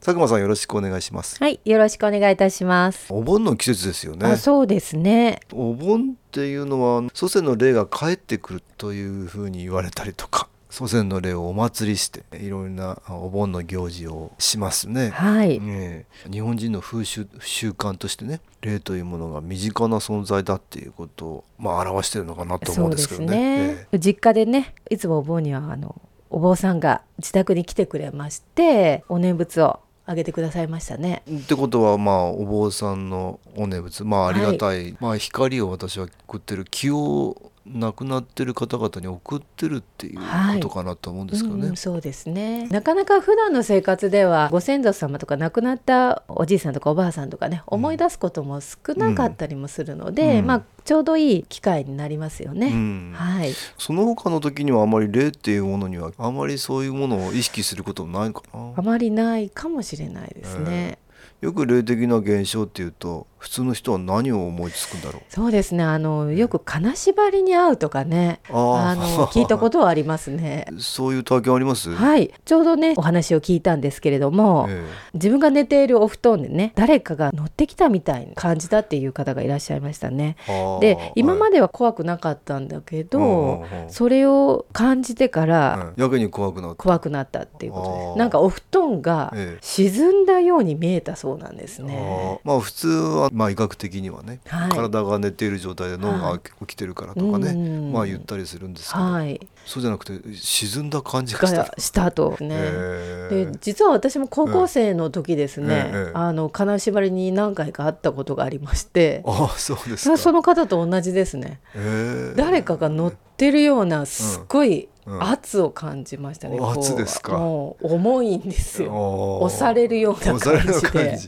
佐久間さんよろしくお願いしますはい、よろしくお願いいたします。お盆の季節ですよねあ、そうですね。お盆っていうのは祖先の霊が帰ってくるというふうに言われたりとか 祖先の霊をお祭りしていろいろなお盆の行事をしますね。はい。ねえ日本人の風習習慣としてね霊というものが身近な存在だっていうことを、まあ、表してるのかなと思そううんですけどね。ねえ。実家でね、いつもお盆にはあのお坊さんが自宅に来てくれまして、お念仏をあげてくださいましたね。えってことはまあお坊さんのお念仏。まあありがたい、まあ光を私は送ってる。気を亡くなってる方々に送ってるっていうことかなと思うんですけどね。うんうんそうですねなかなか普段の生活ではご先祖様とか亡くなったおじいさんとかおばあさんとかね思い出すことも少なかったりもするので、うんまあちょうどいい機会になりますよね。うんはい、その他の時にはあまり霊っていうものにはあまりそういうものを意識することもないかなあ。まりないかもしれないですね。よく霊的な現象っていうと普通の人は何を思いつくんだろう？そうですねあのよく金縛りに会うとかねあの聞いたことはありますね。そういう体験あります？はいちょうどねお話を聞いたんですけれども、え自分が寝ているお布団でね誰かが乗ってきたみたいに感じたっていう方がいらっしゃいましたね。で今まで、では怖くなかったんだけど、うんうんうんそれを感じてからうんやけに怖くなった。怖くなったっていうことです。なんかお布団がええ沈んだように見えたそうなんですあねー。まあ普通はまあ医学的にはね、はい。体が寝ている状態で脳が起きてるからとかね、うん。まあ言ったりするんですけど、はい、そうじゃなくて沈んだ感じがした。が。したとね。ええで実は私も高校生の時ですね、ええあの金縛りに何回か会ったことがありまして、ああそうですか。その方と同じですね、ええ誰かが乗ってるようなすっごいうん圧を感じましたね、圧ですか。もう重いんですよ。押されるような感じで。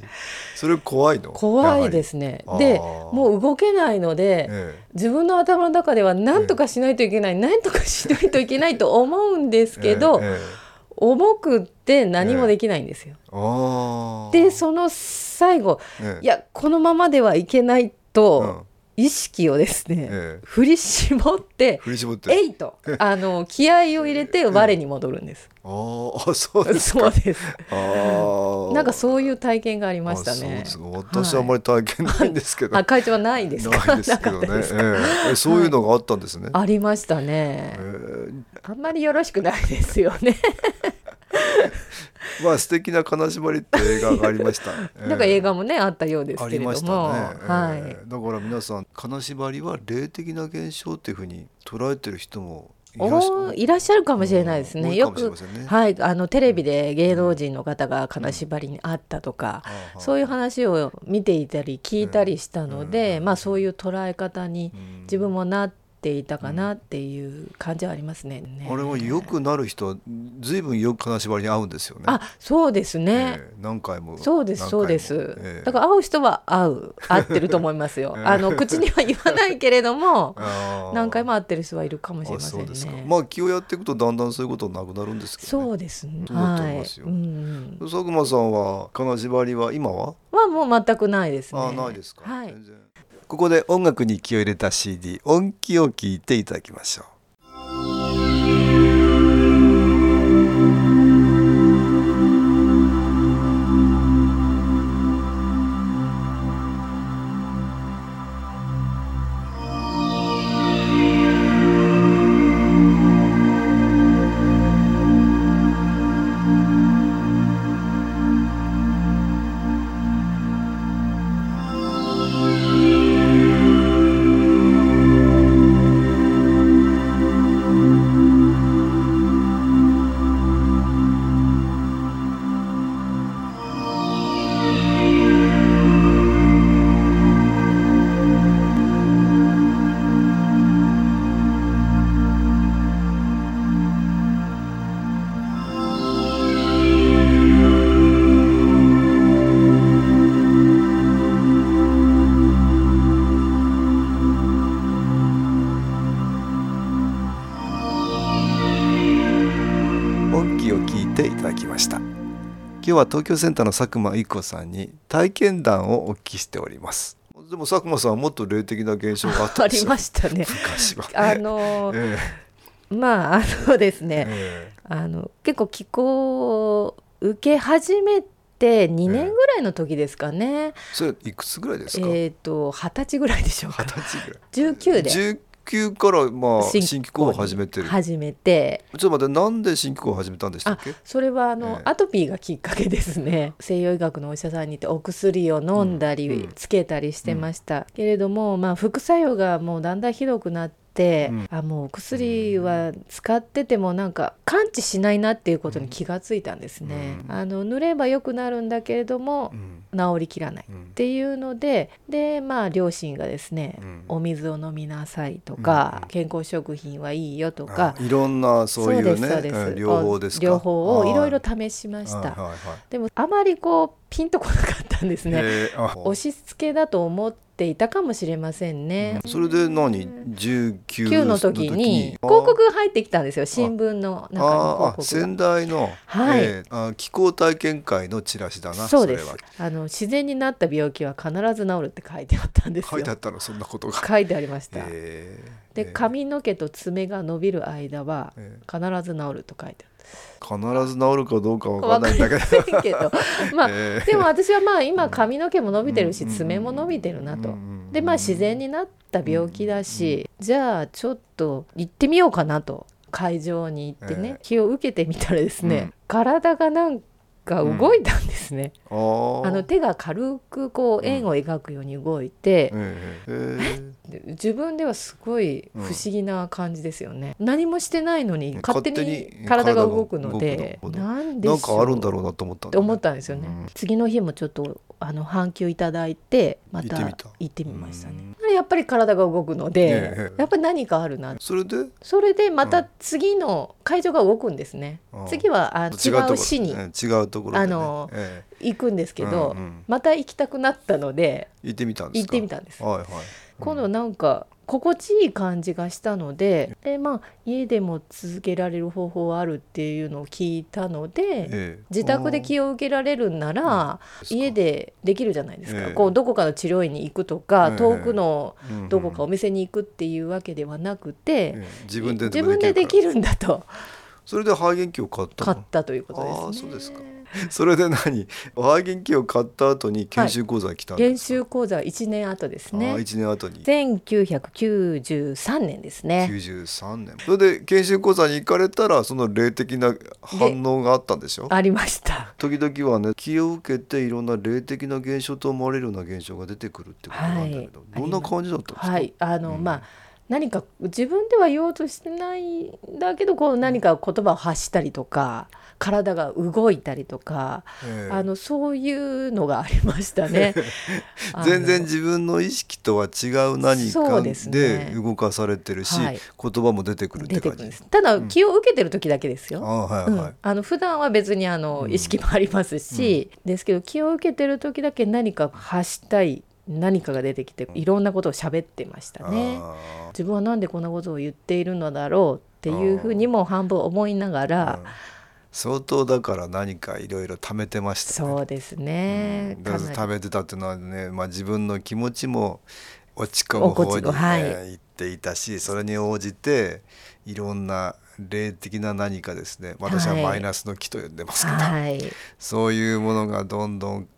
それ怖いの？怖いですね。でもう動けないので、え自分の頭の中では何とかしないといけない、何とかしないといけないと思うんですえけど、えええ重くって何もできないんですよ。でその最後ええ。いやこのままではいけないと、うん意識をですね、ええ。振り絞って振り絞って。えいとあの気合を入れて我に戻るんです。あーあそうですか。そうです。あー。なんかそういう体験がありましたあそうねで。すか。私はあまり体験ないんですけど、あ会長はないですか？ないですけどね。なかったですか？ええ。えそういうのがあったんですね、ありましたね。え。え。あんまりよろしくないですよね。まあ素敵な金縛りって映画がありました、え えなんか映画もねあったようですけれども、はい。ええだから皆さん金縛りは霊的な現象っていうふうに捉えてる人もいらっしゃおーいらっしゃるかもしれないですね。よくはいあのテレビで芸能人の方が金縛りにあったとか、ああそういう話を見ていたり聞いたりしたので、うん。まあそういう捉え方にうん。自分もなっていたかなっていう感じはありますね。あれは良くなる人は随分よく金縛りに合うんですよね。あそうですね。ええ何回もそうですそうです、ええ。だから会う人は会う会ってると思いますよ。ええ。あの口には言わないけれども 何回も会ってる人はいるかもしれませんね。まあ気をやっていくとだんだんそういうことなくなるんですけど、ね、そうです。ねはい。うん。佐久間さんは金縛りは今は、はもう全くないですね。あないですか、はい。全然ここで音楽に気を入れた CD 音気を聴いていただきましょう「日は東京センターの佐久間一子さんに体験談をお聞きしております。でも佐久間さんはもっと霊的な現象があったあんですよ。りましたね。昔はあのーえ。まああのですえね、えあの結構気候を受け始めて2年ぐらいの時ですかね。えそれいくつぐらいですか？えっ、と二十歳ぐらいでしょうか。二。十歳ぐらい。19で19からまあ新新機構を始めてる。始めて。ちょっと待ってなんで新機構を始めたんでしたっけ？それはあの、ええ。アトピーがきっかけですね。西洋医学のお医者さんに行ってお薬を飲んだり、うん。つけたりしてました、けれども、まあ、副作用がもうだんだんひどくなって、うん。あもうお薬は使っててもなんか完治しないなっていうことに気がついたんですね、うん。あの塗れば良くなるんだけれどもうん。治りきらないっうん。ていうのででまあ両親がですね、うん。お水を飲みなさいとか、うん健康食品はいいよとかあいろんなそういうねそうです両方ですか？両方をいろいろはい試しました、はいはいはい。でもあまりこうピンとこなかったんですね。押し付けだと思っていたかもしれませんね。それで何？19 9の時にあ広告が入ってきたんですよ新聞の中にああ広告仙台の、はい。えーあ気候体験会のチラシだながそうです。れは。あの自然になった病気は必ず治るって書いてあったんですよ。書いてあったのそんなことが、書いてありました、えー。でえー。髪の毛と爪が伸びる間はえ必ず治ると書いて必ず治るかどうかわかんないんだけど。けど。まあ、えーでも私はまあ今髪の毛も伸びてるしうん爪も伸びてるなと。でまあ自然になった病気だし、じゃあちょっと行ってみようかなと。会場に行ってね、ええ気を受けてみたらですね、うん。体がなんか動いたんですね、あの手が軽くこう円を描くように動いて、自分ではすごい不思議な感じですよね、何もしてないのに勝手にに体が動くの体でが動くの。なんでしょう？ーなんかあるんだろうなと思ったね。思ったんですよね、うん。次の日もちょっとあの半休いただいてまた行ってみましたね。やっぱり体が動くので、ええやっぱり何かあるな。それで？それでまたうん。次の会場が動くんですね、次はあ違違う市に。えー違うところあのえ行くんですけど、うんうん。また行きたくなったのでー行ってみたんです行っかてみたんです、はいはい。今度なんか心地いい感じがしたのでで、まあ、家でも続けられる方法はあるっていうのを聞いたので、ええ。自宅で気を受けられるんならうん。家でできるじゃないですか、ええ。こうどこかの治療院に行くとか、ええ。遠くのうんどこかお店に行くっていうわけではなくて、ええ。自分で自分でできるるんだと。それで肺元気を買ったの？買ったということですね。ああそうですか それで何？肺元気を買った後に研修講座に来たんで研すか、修講座は1年後ですああね。1年後に。1993年ですね。93年。それで研修講座に行かれたらその霊的な反応があったんでしょ？ありました。時々はね気を受けていろんな霊的な現象と思われるような現象が出てくるってことなんだけど、はい。どんな感じだったんですか、はい、あの、うん。まあ何か自分では言おうとしてないんだけどこう何か言葉を発したりとか体が動いたりとか、ええ。あのそういうのがありましたね。全然自分の意識とは違う何そかうで動かされてるし、はい。言葉も出てくるって感じ。です。ただうん気を受けてる時だけですあよ。あはいはい、うん、あの普段は別にあのうん意識もありますし、ですけど気を受けてる時だけ何か発したい何かが出てきていろんなことを喋ってましたね。あ自分はなんでこんなことを言っているのだろうっていうふうにも半分思いながあら、うん相当だから何かいろいろ貯めてましたね。そうですね、うん。だからかなり食べてたっていうのはね、まあ、自分の気持ちも落ち込む方に、落ち込むはい。えー行っていたしそれに応じていろんな霊的な何かですね。私ははい。マイナスの気と呼んでますけど、はい。そういうものがどんどん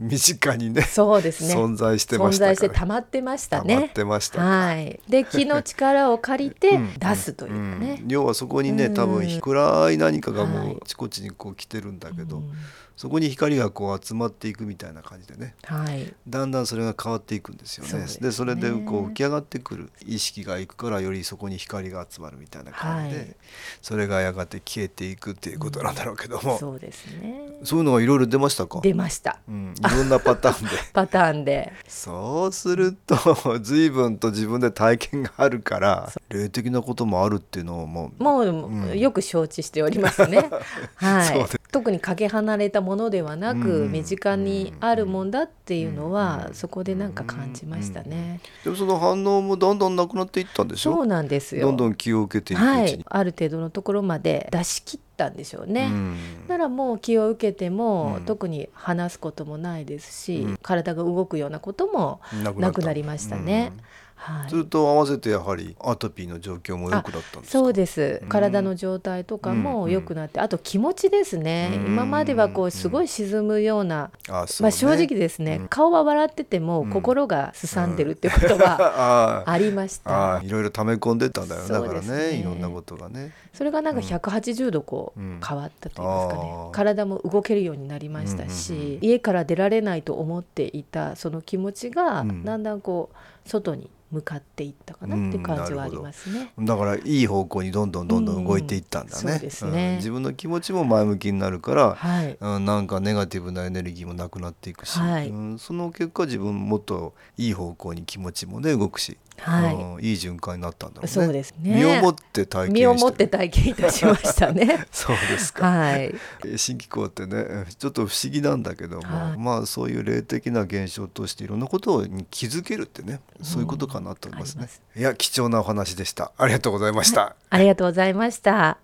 身近にねそうですね。存在してま存したから。在して溜まってました溜まっねてました。はい。で 気の力を借りてうん。出すというかね、うん。要はそこにねうん。多分暗い何かがもはい。うあちこちにこう来てるんだけど、うんそこに光がこう集まっていくみたいな感じでね。はい。だんだんそれが変わっていくんですよね。そうですね。でそれでこう浮き上がってくる意識がいくからよりそこに光が集まるみたいな感じで、はい。それがやがて消えていくっていうことなんだろうけども、そうですね。そういうのがいろいろ出ましたか？出ました。うん、いろんなパターンで。パターンで。そうすると 随分と自分で体験があるから霊的なこともあるっていうのをもうもう、うん。よく承知しておりますね。はい。そうで。特にかけ離れたものではなく、うん。身近にあるもんだっていうのは、うん。そこでなんか感じましたね。でもその反応もだんだんなくなっていったんでしょ？そうなんですよ。どんどん気を受けていくうちに、はい、ある程度のところまで出し切ったんでしょうね。うん。ならもう気を受けても、うん。特に話すこともないですし、うん。体が動くようなこともななくなりましたね。はい。と合わせてやはりアトピーの状況も良くなったんですか？そうです。うん。体の状態とかもうん良くなって、あと気持ちですね、うん。今まではこうすごい沈むような、あそうね。まあ、正直ですね、うん。顔は笑っててもうん。心がすさんでるってことは あありました、ああいろいろ溜め込んでったんだよねだからねねいろんなことがね。それがなんか180度こううん。変わったといいますかね、体も動けるようになりましたし、うんうんうん。家から出られないと思っていたその気持ちがうん。だんだんこう外に向かっていったかなって感じはありますね。だからいい方向にどんどんどんどん動いていったんだね,、自分の気持ちも前向きになるから、はい、うん、なんかネガティブなエネルギーもなくなっていくし、はい。うん、その結果自分もっといい方向に気持ちもね動くし、はい。うんいい循環になったんだろうね。そうですね。身をもって体験して身をもって体験いたしましたね。そうですか、はい、新機構ってねちょっと不思議なんだけども、はい。まあそういう霊的な現象としていろんなことに気づけるってねそういうことかなと思いますね。あります、いや貴重なお話でした。ありがとうございました、ありがとうございました。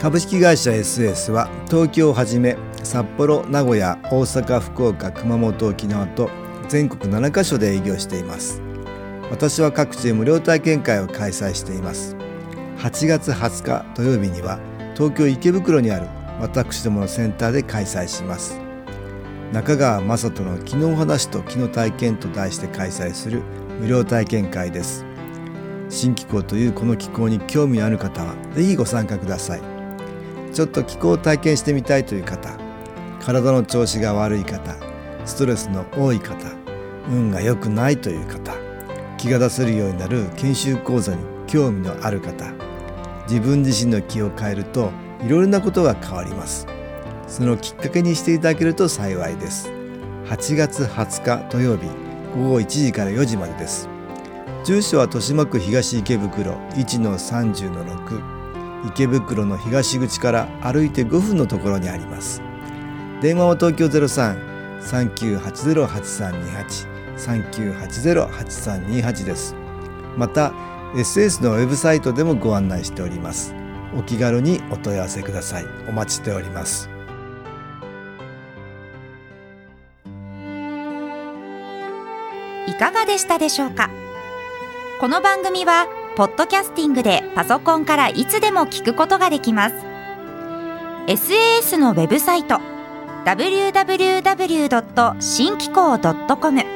株式会社 SS は東京をはじめ札幌名古屋大阪福岡熊本沖縄と全国7カ所で営業しています。私は各地で無料体験会を開催しています。8月20日土曜日には東京池袋にある私どものセンターで開催します。中川雅人の気のお話と気の体験と題して開催する無料体験会です。新気候というこの気候に興味のある方はぜひご参加ください。ちょっと気候を体験してみたいという方体の調子が悪い方ストレスの多い方運が良くないという方気が出せるようになる研修講座に興味のある方自分自身の気を変えるといろいろなことが変わります。そのきっかけにしていただけると幸いです。8月20日土曜日午後1時から4時までです。住所は豊島区東池袋1-30-6池袋の東口から歩いて5分のところにあります。電話は東京03-3980-8328 3980-8328です。また SS のウェブサイトでもご案内しております。お気軽にお問い合わせください。お待ちしております。いかがでしたでしょうか？この番組はポッドキャスティングでパソコンからいつでも聞くことができます。SAS のウェブサイト www. 新機構 .com